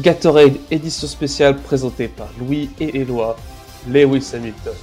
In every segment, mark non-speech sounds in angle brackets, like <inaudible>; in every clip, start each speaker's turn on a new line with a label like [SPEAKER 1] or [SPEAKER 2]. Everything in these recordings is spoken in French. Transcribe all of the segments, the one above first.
[SPEAKER 1] Gatorade édition spéciale présentée par Louis et Éloi, Lewis Hamilton.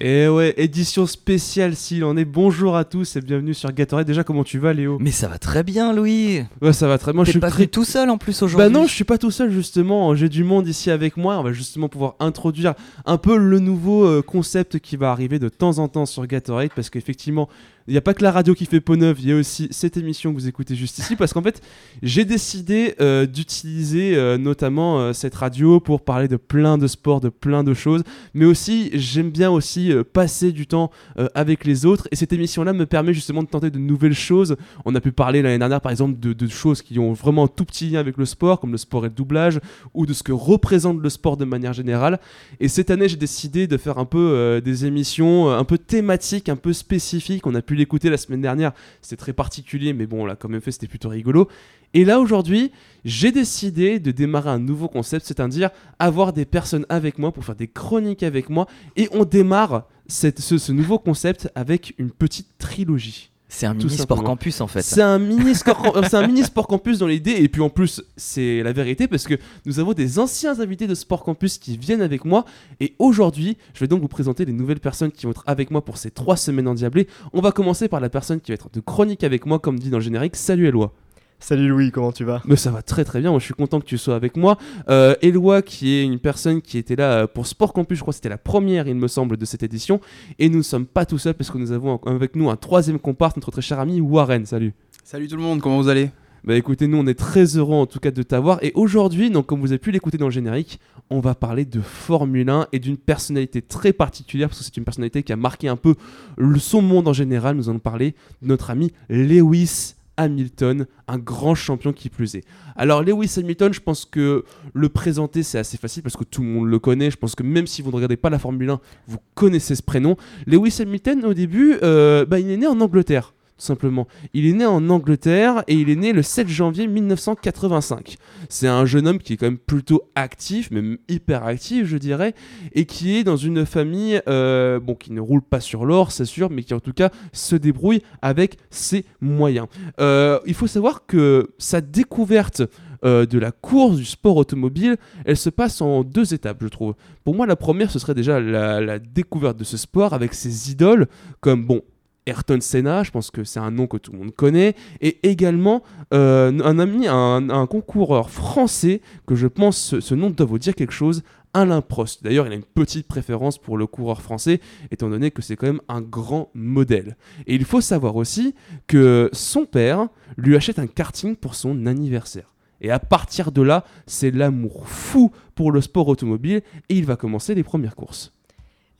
[SPEAKER 2] Et eh ouais, édition spéciale s'il en est. Bonjour à tous et bienvenue sur Gatorade. Déjà, comment tu vas, Léo?
[SPEAKER 3] Mais ça va très bien, Louis.
[SPEAKER 2] Ouais, ça va très bien.
[SPEAKER 3] Je suis pas très... tout seul en plus aujourd'hui.
[SPEAKER 2] Bah non, je suis pas tout seul justement. J'ai du monde ici avec moi. On va justement pouvoir introduire un peu le nouveau euh, concept qui va arriver de temps en temps sur Gatorade parce qu'effectivement, il n'y a pas que la radio qui fait peau neuve, il y a aussi cette émission que vous écoutez juste ici, parce qu'en fait, j'ai décidé euh, d'utiliser euh, notamment euh, cette radio pour parler de plein de sports, de plein de choses, mais aussi, j'aime bien aussi passer du temps avec les autres, et cette émission-là me permet justement de tenter de nouvelles choses. On a pu parler l'année dernière, par exemple, de, de, choses qui ont vraiment un tout petit lien avec le sport, comme le sport et le doublage, ou de ce que représente le sport de manière générale. Et cette année, j'ai décidé de faire un peu des émissions un peu thématiques, un peu spécifiques. On a pu l'écouter la semaine dernière, c'était très particulier, mais bon, on l'a quand même fait, c'était plutôt rigolo. Et là, aujourd'hui, j'ai décidé de démarrer un nouveau concept, c'est-à-dire avoir des personnes avec moi pour faire des chroniques avec moi. Et on démarre ce nouveau concept avec une petite trilogie.
[SPEAKER 3] C'est un mini sport campus en fait.
[SPEAKER 2] C'est un mini sport, <laughs> c'est un mini sport campus dans l'idée et puis en plus c'est la vérité parce que nous avons des anciens invités de sport campus qui viennent avec moi et aujourd'hui je vais donc vous présenter les nouvelles personnes qui vont être avec moi pour ces trois semaines endiablées. On va commencer par la personne qui va être de chronique avec moi comme dit dans le générique. Salut Eloi.
[SPEAKER 4] Salut Louis, comment tu vas?
[SPEAKER 2] Mais ça va très très bien, moi je suis content que tu sois avec moi. Euh, Eloi qui est une personne qui était là euh, pour Sport Campus, je crois que c'était la première il me semble de cette édition. Et nous ne sommes pas tout seuls parce que nous avons avec nous un troisième comparse, notre très cher ami Warren. Salut.
[SPEAKER 5] Salut tout le monde, comment vous allez?
[SPEAKER 2] Bah écoutez, nous on est très heureux en tout cas de t'avoir. Et aujourd'hui, donc comme vous avez pu l'écouter dans le générique, on va parler de Formule 1 et d'une personnalité très particulière parce que c'est une personnalité qui a marqué un peu le, son monde en général. Nous allons parler de notre ami Lewis Hamilton, un grand champion qui plus est. Alors Lewis Hamilton, je pense que le présenter c'est assez facile parce que tout le monde le connaît. Je pense que même si vous ne regardez pas la Formule 1, vous connaissez ce prénom. Lewis Hamilton, au début, euh, bah, il est né en Angleterre simplement. Il est né en Angleterre et il est né le 7 janvier 1985. C'est un jeune homme qui est quand même plutôt actif, même hyper actif, je dirais, et qui est dans une famille, euh, bon, qui ne roule pas sur l'or, c'est sûr, mais qui en tout cas se débrouille avec ses moyens. Euh, il faut savoir que sa découverte euh, de la course, du sport automobile, elle se passe en deux étapes, je trouve. Pour moi, la première, ce serait déjà la, la découverte de ce sport avec ses idoles, comme, bon, Ayrton Senna, je pense que c'est un nom que tout le monde connaît, et également euh, un ami, un, concoureur français que je pense ce, nom doit vous dire quelque chose, Alain Prost. D'ailleurs, il a une petite préférence pour le coureur français, étant donné que c'est quand même un grand modèle. Et il faut savoir aussi que son père lui achète un karting pour son anniversaire. Et à partir de là, c'est l'amour fou pour le sport automobile et il va commencer les premières courses.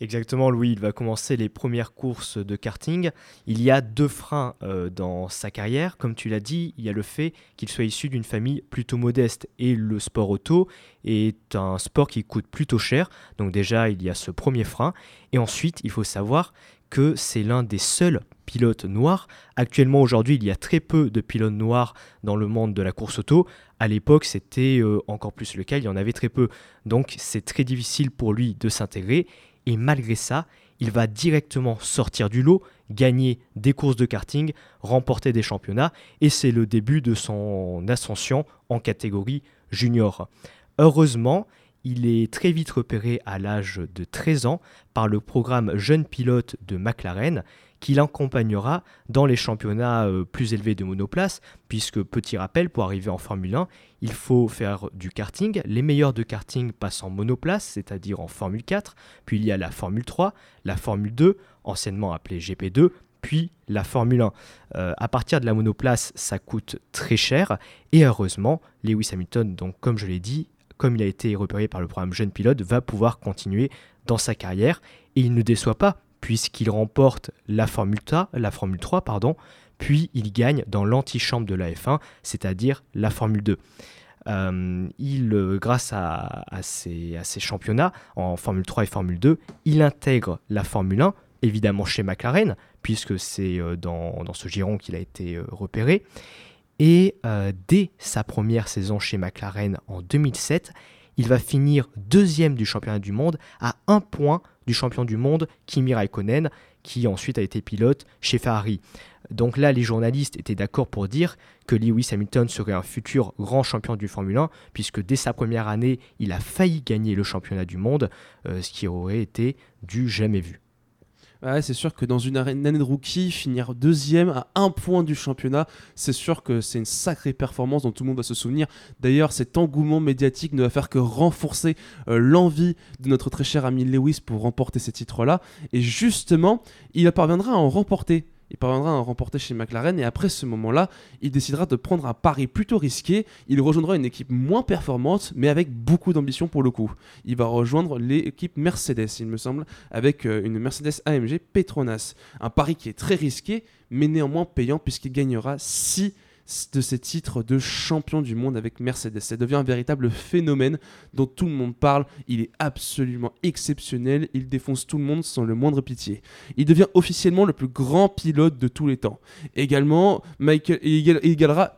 [SPEAKER 4] Exactement, Louis, il va commencer les premières courses de karting. Il y a deux freins euh, dans sa carrière. Comme tu l'as dit, il y a le fait qu'il soit issu d'une famille plutôt modeste et le sport auto est un sport qui coûte plutôt cher. Donc déjà, il y a ce premier frein. Et ensuite, il faut savoir que c'est l'un des seuls pilotes noirs. Actuellement, aujourd'hui, il y a très peu de pilotes noirs dans le monde de la course auto. À l'époque, c'était euh, encore plus le cas, il y en avait très peu. Donc c'est très difficile pour lui de s'intégrer et malgré ça, il va directement sortir du lot, gagner des courses de karting, remporter des championnats, et c'est le début de son ascension en catégorie junior. Heureusement, il est très vite repéré à l'âge de 13 ans par le programme Jeune Pilote de McLaren qui l'accompagnera dans les championnats euh, plus élevés de monoplace, puisque petit rappel, pour arriver en Formule 1, il faut faire du karting. Les meilleurs de karting passent en monoplace, c'est-à-dire en Formule 4, puis il y a la Formule 3, la Formule 2, anciennement appelée GP2, puis la Formule 1. Euh, à partir de la monoplace, ça coûte très cher, et heureusement, Lewis Hamilton, donc comme je l'ai dit, comme il a été repéré par le programme Jeune Pilote, va pouvoir continuer dans sa carrière, et il ne déçoit pas, puisqu'il remporte la Formule, 3, la Formule 3, pardon, puis il gagne dans l'antichambre de la F1, c'est-à-dire la Formule 2. Euh, il, euh, grâce à, ces, championnats en Formule 3 et Formule 2, il intègre la Formule 1, évidemment chez McLaren, puisque c'est euh, dans, ce giron qu'il a été repéré. Et dès sa première saison chez McLaren en 2007, il va finir deuxième du championnat du monde à un point du champion du monde Kimi Raikkonen, qui ensuite a été pilote chez Ferrari. Donc là, les journalistes étaient d'accord pour dire que Lewis Hamilton serait un futur grand champion du Formule 1, puisque dès sa première année, il a failli gagner le championnat du monde, euh, ce qui aurait été du jamais vu.
[SPEAKER 2] Ouais, c'est sûr que dans une année de rookie, finir deuxième à un point du championnat, c'est sûr que c'est une sacrée performance dont tout le monde va se souvenir. D'ailleurs, cet engouement médiatique ne va faire que renforcer euh, l'envie de notre très cher ami Lewis pour remporter ces titres-là. Et justement, il parviendra à en remporter il parviendra à remporter chez McLaren et après ce moment-là, il décidera de prendre un pari plutôt risqué. Il rejoindra une équipe moins performante mais avec beaucoup d'ambition pour le coup. Il va rejoindre l'équipe Mercedes, il me semble, avec euh, une Mercedes AMG Petronas. Un pari qui est très risqué mais néanmoins payant puisqu'il gagnera 6 de ses titres de champion du monde avec Mercedes. Ça devient un véritable phénomène dont tout le monde parle. Il est absolument exceptionnel. Il défonce tout le monde sans le moindre pitié. Il devient officiellement le plus grand pilote de tous les temps. Également, Michael,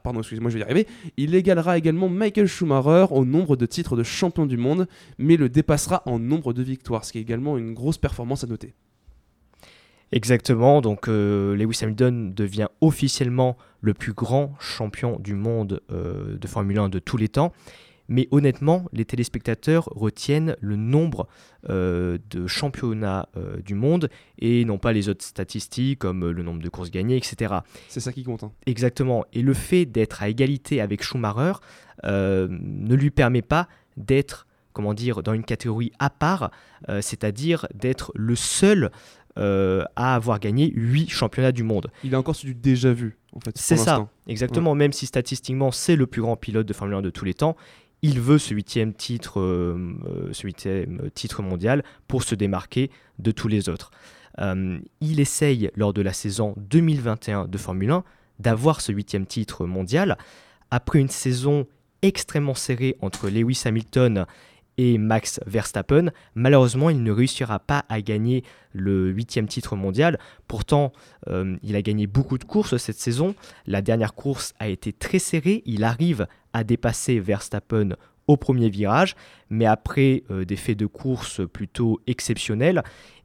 [SPEAKER 2] pardon, excusez-moi, je vais y arriver. Il égalera également Michael Schumacher au nombre de titres de champion du monde, mais le dépassera en nombre de victoires, ce qui est également une grosse performance à noter.
[SPEAKER 4] Exactement, donc euh, Lewis Hamilton devient officiellement le plus grand champion du monde euh, de Formule 1 de tous les temps. Mais honnêtement, les téléspectateurs retiennent le nombre euh, de championnats du monde et non pas les autres statistiques comme le nombre de courses gagnées, etc.
[SPEAKER 2] C'est ça qui compte. Hein.
[SPEAKER 4] Exactement. Et le fait d'être à égalité avec Schumacher ne lui permet pas d'être comment dire, dans une catégorie à part, c'est-à-dire d'être le seul euh, à avoir gagné 8 championnats du monde.
[SPEAKER 2] Il a encore su du déjà vu, en fait.
[SPEAKER 4] C'est ça, exactement. Même si statistiquement c'est le plus grand pilote de Formule 1 de tous les temps, il veut ce huitième titre, euh, euh, ce huitième titre mondial pour se démarquer de tous les autres. il essaye lors de la saison 2021 de Formule 1 d'avoir ce huitième titre mondial après une saison extrêmement serrée entre Lewis Hamilton et Max Verstappen. Malheureusement, il ne réussira pas à gagner le huitième titre mondial. Pourtant, euh, il a gagné beaucoup de courses cette saison. La dernière course a été très serrée. Il arrive à dépasser Verstappen au premier virage, mais après euh, des faits de course plutôt exceptionnels,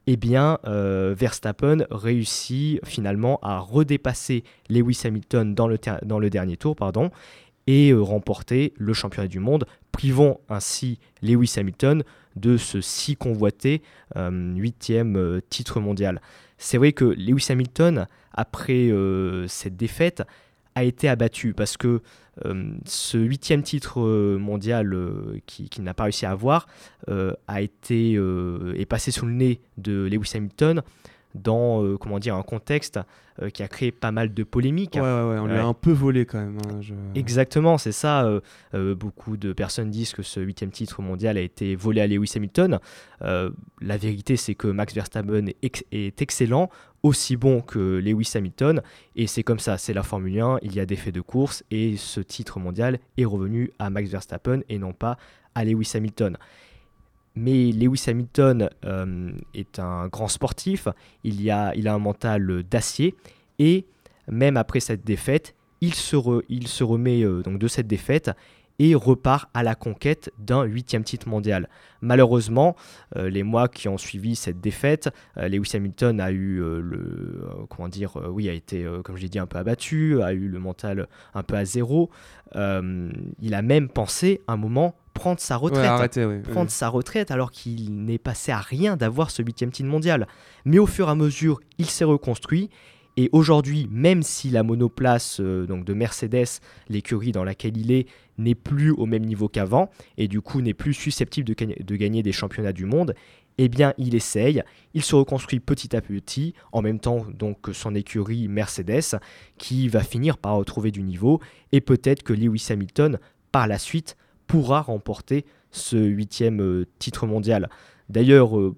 [SPEAKER 4] eh bien, euh, Verstappen réussit finalement à redépasser Lewis Hamilton dans le, dernier tour, pardon, et remporter le championnat du monde, privant ainsi Lewis Hamilton de ce si convoité euh, huitième euh, titre mondial. C'est vrai que Lewis Hamilton, après cette défaite, a été abattu parce que ce huitième titre mondial qu'il qui n'a pas réussi à avoir est passé sous le nez de Lewis Hamilton dans euh, comment dire, un contexte euh, qui a créé pas mal de polémiques.
[SPEAKER 2] Ouais, ouais, ouais on lui a un peu volé quand même. Hein,
[SPEAKER 4] Exactement, c'est ça. Euh, beaucoup de personnes disent que ce huitième titre mondial a été volé à Lewis Hamilton. la vérité, c'est que Max Verstappen est, est, excellent, aussi bon que Lewis Hamilton, et c'est comme ça, c'est la Formule 1, il y a des faits de course, et ce titre mondial est revenu à Max Verstappen et non pas à Lewis Hamilton. Mais Lewis Hamilton euh, est un grand sportif, il, a, un mental d'acier, et même après cette défaite, il se, remet euh, donc de cette défaite et repart à la conquête d'un huitième titre mondial. Malheureusement, euh, les mois qui ont suivi cette défaite, Lewis Hamilton a eu comment dire, oui, a été, comme je l'ai dit, un peu abattu, a eu le mental un peu à zéro. il a même pensé un moment prendre sa retraite. prendre sa retraite alors qu'il n'est passé à rien d'avoir ce huitième titre mondial. Mais au fur et à mesure, il s'est reconstruit. Et aujourd'hui, même si la monoplace euh, donc de Mercedes, l'écurie dans laquelle il est, n'est plus au même niveau qu'avant, et du coup n'est plus susceptible de, de, gagner des championnats du monde, eh bien il essaye, il se reconstruit petit à petit, en même temps donc que son écurie Mercedes, qui va finir par retrouver du niveau, et peut-être que Lewis Hamilton, par la suite, pourra remporter ce huitième euh, titre mondial. D'ailleurs, euh,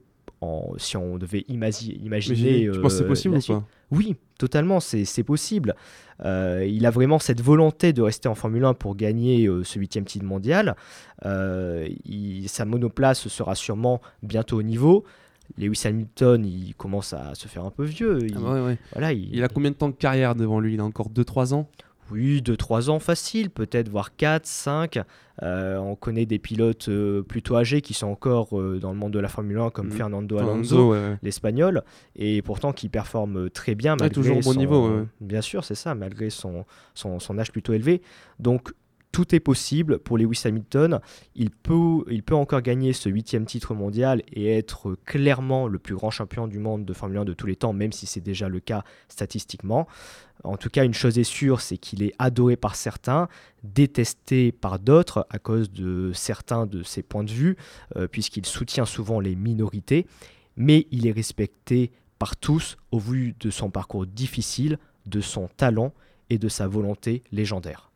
[SPEAKER 4] si on devait imaginer...
[SPEAKER 2] tu penses que c'est euh, possible ou pas
[SPEAKER 4] Oui, totalement, c'est possible. il a vraiment cette volonté de rester en Formule 1 pour gagner ce huitième titre mondial. sa monoplace sera sûrement bientôt au niveau. Lewis Hamilton, il commence à se faire un peu vieux.
[SPEAKER 2] Il, ah Voilà, il... il a combien de temps de carrière devant lui? Il a encore 2-3 ans?
[SPEAKER 4] Oui, 2-3 ans facile, peut-être voire 4, 5. Euh, on connaît des pilotes euh, plutôt âgés qui sont encore euh, dans le monde de la Formule 1 comme
[SPEAKER 2] Mm.
[SPEAKER 4] Fernando
[SPEAKER 2] Alonso,
[SPEAKER 4] Alonso,
[SPEAKER 2] ouais, ouais.
[SPEAKER 4] l'espagnol, et pourtant qui performe très bien
[SPEAKER 2] Ouais,
[SPEAKER 4] malgré
[SPEAKER 2] toujours au bon
[SPEAKER 4] son-
[SPEAKER 2] niveau.
[SPEAKER 4] Bien sûr, c'est ça, malgré son, son, son âge plutôt élevé. Donc tout est possible pour Lewis Hamilton. Il peut, il peut encore gagner ce huitième titre mondial et être clairement le plus grand champion du monde de Formule 1 de tous les temps, même si c'est déjà le cas statistiquement. En tout cas, une chose est sûre, c'est qu'il est adoré par certains, détesté par d'autres à cause de certains de ses points de vue, euh, puisqu'il soutient souvent les minorités, mais il est respecté par tous au vu de son parcours difficile, de son talent et de sa volonté légendaire.